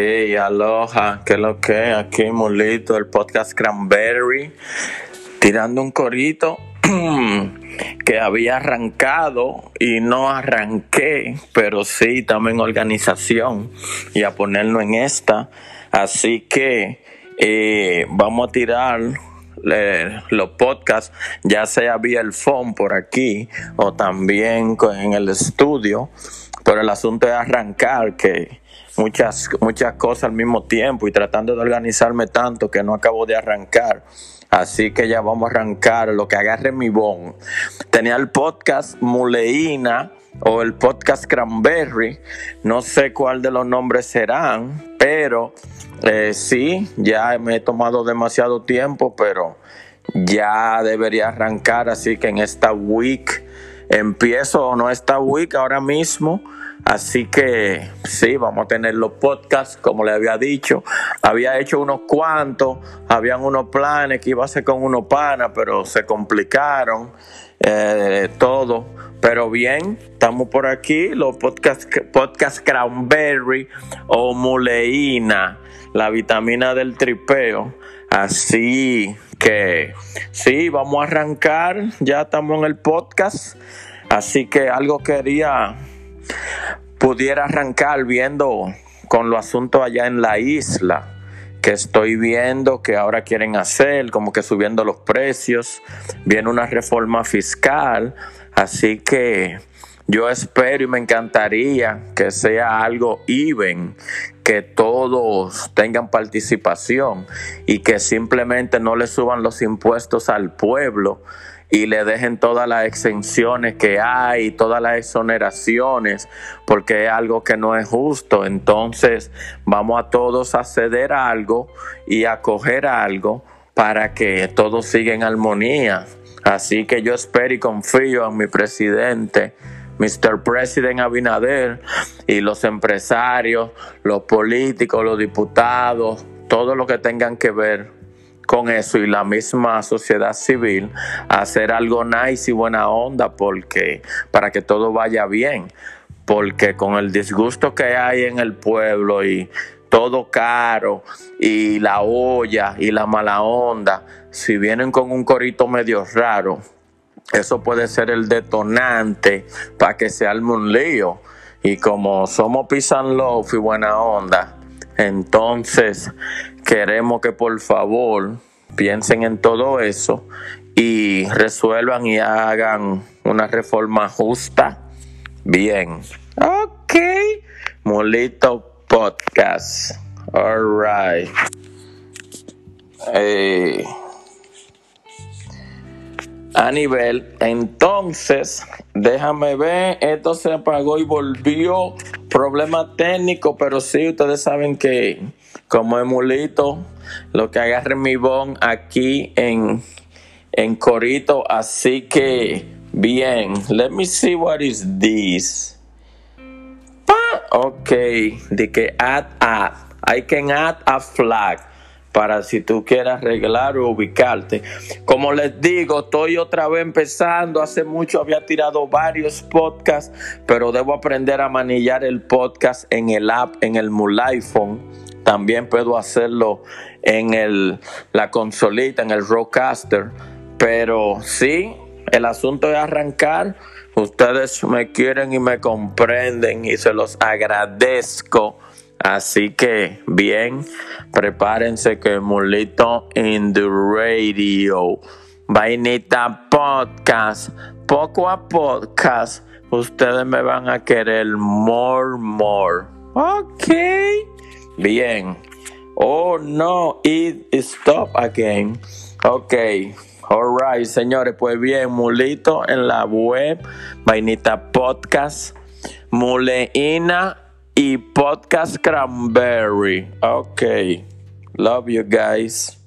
aloha, que lo que aquí Mulito, el podcast Cranberry, tirando un corito que había arrancado y no arranqué, pero sí también organización y a ponerlo en esta. Así que eh, vamos a tirar eh, los podcasts, ya sea vía el phone por aquí o también en el estudio. Pero el asunto es arrancar, que muchas, muchas cosas al mismo tiempo y tratando de organizarme tanto que no acabo de arrancar. Así que ya vamos a arrancar lo que agarre mi bon. Tenía el podcast Muleína o el podcast Cranberry. No sé cuál de los nombres serán, pero eh, sí, ya me he tomado demasiado tiempo, pero ya debería arrancar. Así que en esta week empiezo, o no esta week, ahora mismo Así que sí, vamos a tener los podcasts, como le había dicho. Había hecho unos cuantos, habían unos planes que iba a hacer con unos panas, pero se complicaron eh, todo. Pero bien, estamos por aquí, los podcasts podcast Cranberry o Muleína, la vitamina del tripeo. Así que sí, vamos a arrancar, ya estamos en el podcast. Así que algo quería pudiera arrancar viendo con los asuntos allá en la isla que estoy viendo que ahora quieren hacer, como que subiendo los precios, viene una reforma fiscal, así que yo espero y me encantaría que sea algo even, que todos tengan participación y que simplemente no le suban los impuestos al pueblo y le dejen todas las exenciones que hay, todas las exoneraciones, porque es algo que no es justo. Entonces vamos a todos a ceder algo y a coger algo para que todo siga en armonía. Así que yo espero y confío en mi presidente. Mr. President Abinader y los empresarios, los políticos, los diputados, todo lo que tengan que ver con eso y la misma sociedad civil hacer algo nice y buena onda porque para que todo vaya bien. Porque con el disgusto que hay en el pueblo y todo caro y la olla y la mala onda si vienen con un corito medio raro eso puede ser el detonante para que se arme un lío. Y como somos pisan love y buena onda entonces, queremos que por favor piensen en todo eso y resuelvan y hagan una reforma justa. Bien. Ok. Molito Podcast. All right. Eh, a nivel, entonces, déjame ver, esto se apagó y volvió Problema técnico, pero sí, ustedes saben que como emulito, lo que agarre mi bon aquí en, en Corito. Así que, bien, let me see what is this. Ok, de que add add. I can add a flag para si tú quieres arreglar o ubicarte. Como les digo, estoy otra vez empezando. Hace mucho había tirado varios podcasts, pero debo aprender a manillar el podcast en el app, en el iPhone. También puedo hacerlo en el, la consolita, en el Rodecaster. Pero sí, el asunto es arrancar. Ustedes me quieren y me comprenden y se los agradezco Así que bien, prepárense que Mulito in the radio. Vainita podcast, poco a podcast, ustedes me van a querer more, more. Ok, bien. Oh no, it stop again. Ok, alright, señores, pues bien, Mulito en la web, Vainita podcast, Muleina y Podcast Cranberry. Ok. Love you guys.